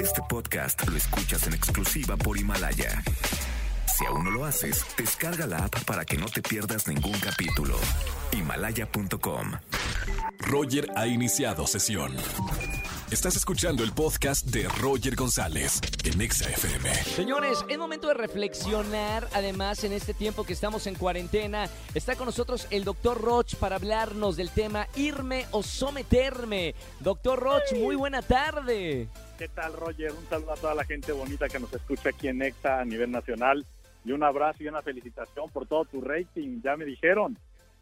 Este podcast lo escuchas en exclusiva por Himalaya. Si aún no lo haces, descarga la app para que no te pierdas ningún capítulo. Himalaya.com. Roger ha iniciado sesión. Estás escuchando el podcast de Roger González en Exa FM. Señores, es momento de reflexionar. Además, en este tiempo que estamos en cuarentena, está con nosotros el doctor Roch para hablarnos del tema irme o someterme. Doctor Roch, muy buena tarde. ¿Qué tal, Roger? Un saludo a toda la gente bonita que nos escucha aquí en Exa a nivel nacional. Y un abrazo y una felicitación por todo tu rating. Ya me dijeron.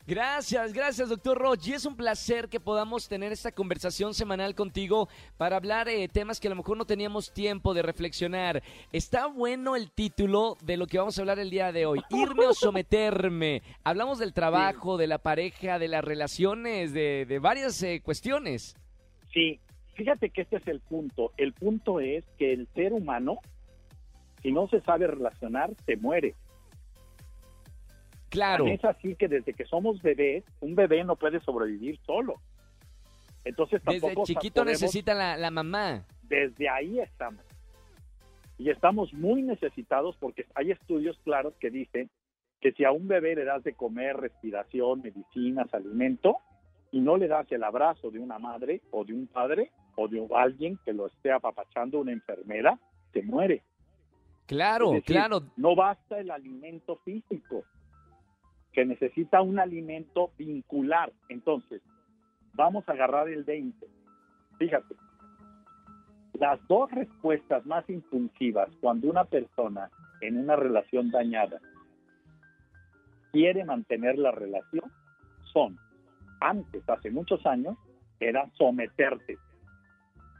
Gracias, gracias, doctor Roch. Y es un placer que podamos tener esta conversación semanal contigo para hablar de temas que a lo mejor no teníamos tiempo de reflexionar. Está bueno el título de lo que vamos a hablar el día de hoy. Irme o someterme. Hablamos del trabajo, de la pareja, de las relaciones, de, de varias eh, cuestiones. Sí, fíjate que este es el punto. El punto es que el ser humano, si no se sabe relacionar, se muere. Claro. Es así que desde que somos bebés, un bebé no puede sobrevivir solo. Entonces Desde tampoco chiquito podemos- necesita la, la mamá. Desde ahí estamos. Y estamos muy necesitados porque hay estudios claros que dicen que si a un bebé le das de comer, respiración, medicinas, alimento, y no le das el abrazo de una madre o de un padre o de alguien que lo esté apapachando, una enfermera, se muere. Claro, decir, claro. No basta el alimento físico, que necesita un alimento vincular. Entonces, vamos a agarrar el 20. Fíjate, las dos respuestas más impulsivas cuando una persona en una relación dañada quiere mantener la relación son, antes, hace muchos años, era someterte.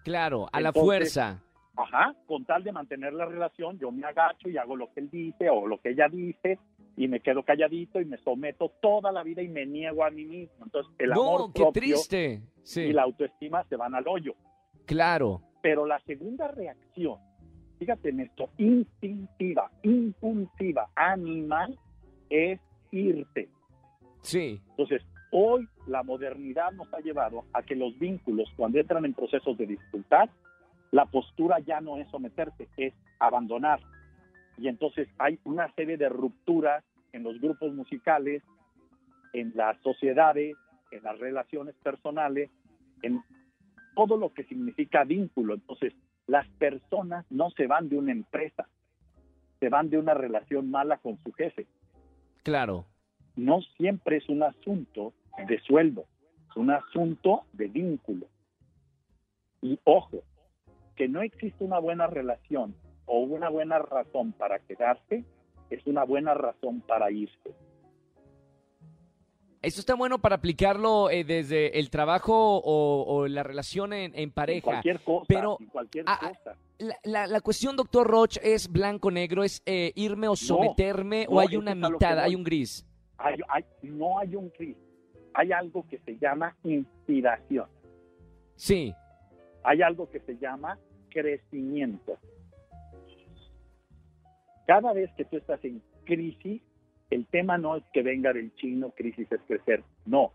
Claro, a la fuerza. Ajá, con tal de mantener la relación, yo me agacho y hago lo que él dice o lo que ella dice y me quedo calladito y me someto toda la vida y me niego a mí mismo. Entonces, el amor No, qué propio triste. Sí, y la autoestima se van al hoyo. claro. Pero la segunda reacción, fíjate en esto, instintiva, impulsiva, animal, es irte. Sí, Entonces, hoy la modernidad nos ha llevado a que los vínculos, cuando entran en procesos de dificultad, la postura ya no es someterse, es abandonar. Y entonces hay una serie de rupturas en los grupos musicales, en las sociedades, en las relaciones personales, en todo lo que significa vínculo. Entonces, las personas no se van de una empresa, se van de una relación mala con su jefe claro. No siempre es un asunto de sueldo, es un asunto de vínculo. Y ojo, que no existe una buena relación o una buena razón para quedarse, es una buena razón para irse. Esto está bueno para aplicarlo eh, desde el trabajo o, o la relación en, en En pareja. cualquier cosa, pero, en cualquier ah, cosa. La, la- la cuestión, doctor Roch, es blanco-negro, es eh, irme o someterme o no, hay eso una a mitad, hay un gris. Hay- hay- no hay un gris, hay algo que se llama inspiración, Sí, hay algo que se llama crecimiento. Cada vez que tú estás en crisis, el tema no es que venga del chino, crisis es crecer, no.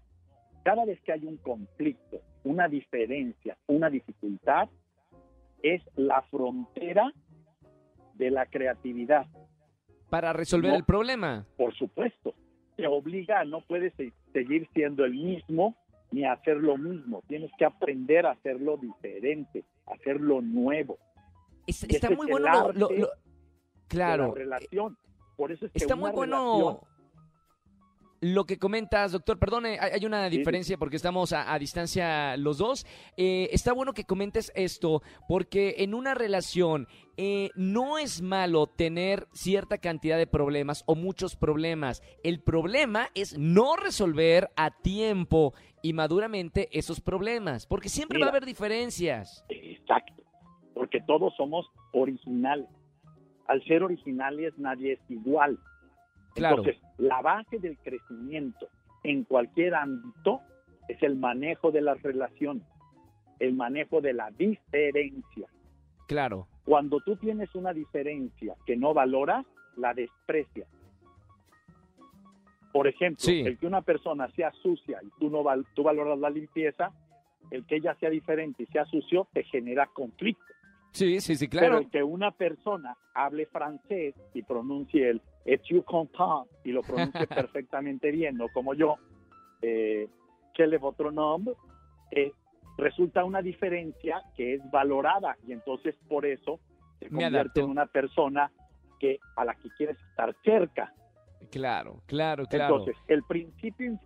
Cada vez que hay un conflicto, una diferencia, una dificultad, es la frontera de la creatividad, para resolver No. el problema. por supuesto. Te obliga a no puedes se- seguir siendo el mismo ni a hacer lo mismo. Tienes que aprender a hacerlo diferente, a hacerlo nuevo. Es- está muy es bueno. lo- lo- arte lo- de claro. la relación. Por eso es que Está muy bueno lo que comentas, doctor. Perdone, hay, una diferencia porque estamos a, a distancia los dos. Eh, está bueno que comentes esto porque en una relación eh, no es malo tener cierta cantidad de problemas o muchos problemas. El problema es no resolver a tiempo y maduramente esos problemas porque siempre va a haber diferencias. Exacto. Porque todos somos originales. Al ser originales nadie es igual. Claro. Entonces, la base del crecimiento en cualquier ámbito es el manejo de las relaciones, el manejo de la diferencia. Claro. Cuando tú tienes una diferencia que no valoras, la desprecias. Por ejemplo, Sí. el que una persona sea sucia y tú no val- tú valoras la limpieza, el que ella sea diferente y sea sucio te genera conflicto. Sí, sí, sí, claro. Pero que una persona hable francés y pronuncie el et tu comprends y lo pronuncie perfectamente bien, no como yo, eh, quel est votre nom, eh, resulta una diferencia que es valorada y entonces por eso se convierte en una persona que a la que quieres estar cerca. Claro, claro, claro. Entonces, el principio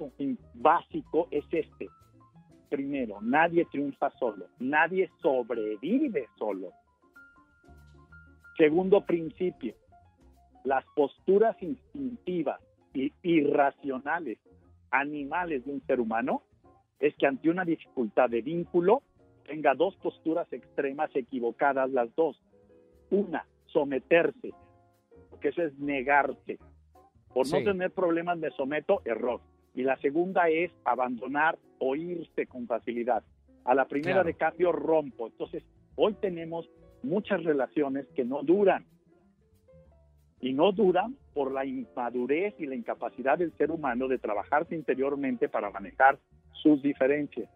básico es este. Primero, nadie triunfa solo, nadie sobrevive solo. Segundo principio, las posturas instintivas y irracionales, animales de un ser humano, es que ante una dificultad de vínculo tenga dos posturas extremas equivocadas las dos. Una, someterse, porque eso es negarse. Por no tener problemas me someto, error. Y la segunda es abandonar o irse con facilidad. A la primera Claro. de cambio rompo. Entonces, hoy tenemos muchas relaciones que no duran. Y no duran por la inmadurez y la incapacidad del ser humano de trabajarse interiormente para manejar sus diferencias.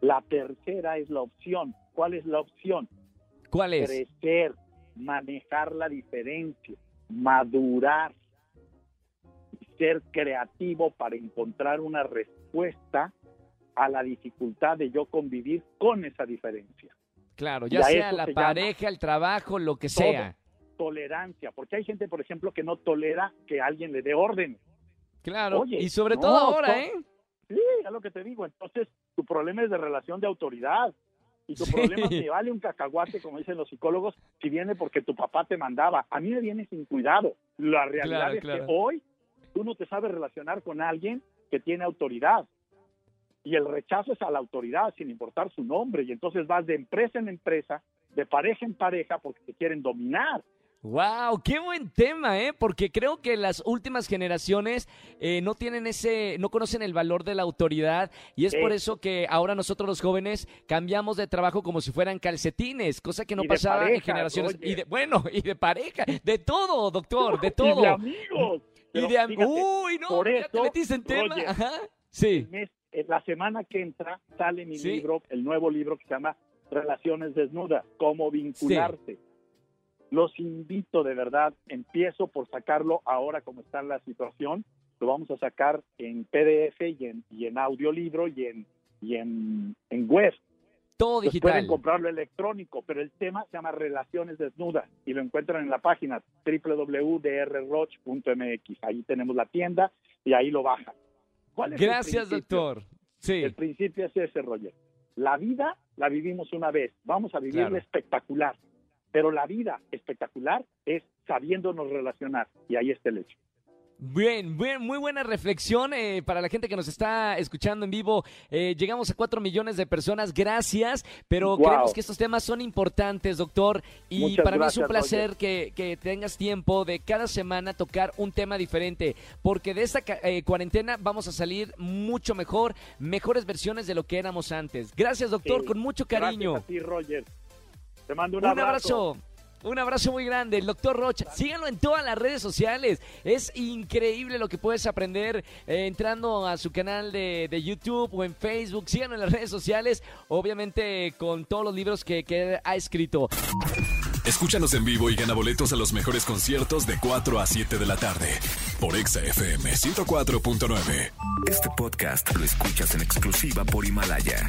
La tercera es la opción. ¿Cuál es la opción? ¿Cuál es? crecer, manejar la diferencia, madurar ser creativo para encontrar una respuesta a la dificultad de yo convivir con esa diferencia. Claro, ya sea la pareja, el trabajo, lo que todo. sea. Tolerancia, porque hay gente, por ejemplo, que no tolera que alguien le dé órdenes. Claro, Oye, y sobre no, todo ahora, ¿eh? Sí, es lo que te digo. Entonces, tu problema es de relación de autoridad. Y tu Sí. problema me vale un cacahuate, como dicen los psicólogos, si viene porque tu papá te mandaba. A mí me viene sin cuidado. La realidad Claro, es claro. que hoy tú no te sabes relacionar con alguien que tiene autoridad. Y el rechazo es a la autoridad, sin importar su nombre. Y entonces vas de empresa en empresa, de pareja en pareja, porque te quieren dominar. Wow, qué buen tema, ¿eh? Porque creo que las últimas generaciones eh, no tienen ese, no conocen el valor de la autoridad y es por Eso. eso que ahora nosotros los jóvenes cambiamos de trabajo como si fueran calcetines, cosa que no pasaba en generaciones oye. y de bueno y de pareja, de todo, doctor, de Y de todo amigos. y de fíjate, uy, no, por ya te eso, metiste en tema, Roger, ajá, sí, eh, la semana que entra sale mi Sí. libro, el nuevo libro que se llama Relaciones Desnudas, cómo vincularse. Los invito de verdad, empiezo por sacarlo ahora como está la situación, lo vamos a sacar en PDF y en, y en audiolibro y en, y en, en web. todo Pues pueden digital. comprarlo electrónico, pero el tema se llama Relaciones Desnudas y lo encuentran en la página www.drroch.mx. Ahí tenemos la tienda y ahí lo bajan. ¿Cuál es el Gracias, doctor. Sí, El principio es ese, Roger. La vida la vivimos una vez, vamos a vivirla Claro. espectacular, pero la vida espectacular es sabiéndonos relacionar y ahí está el hecho. Bien, bien, muy buena reflexión eh, para la gente que nos está escuchando en vivo. Eh, llegamos a cuatro millones de personas, gracias, pero Wow. creemos que estos temas son importantes, doctor, y Muchas para mí es un placer que, que tengas tiempo de cada semana tocar un tema diferente, porque de esta eh, cuarentena vamos a salir mucho mejor, mejores versiones de lo que éramos antes. Gracias, doctor, Sí. con mucho cariño. Gracias a ti, Roger. Te mando un, Un abrazo. Un abrazo muy grande, el doctor Rocha. Síganlo en todas las redes sociales. Es increíble lo que puedes aprender eh, entrando a su canal de, de YouTube o en Facebook. Síganlo en las redes sociales, obviamente con todos los libros que, que ha escrito. Escúchanos en vivo y gana boletos a los mejores conciertos de 4 a 7 de la tarde por Exa FM 104.9. Este podcast lo escuchas en exclusiva por Himalaya.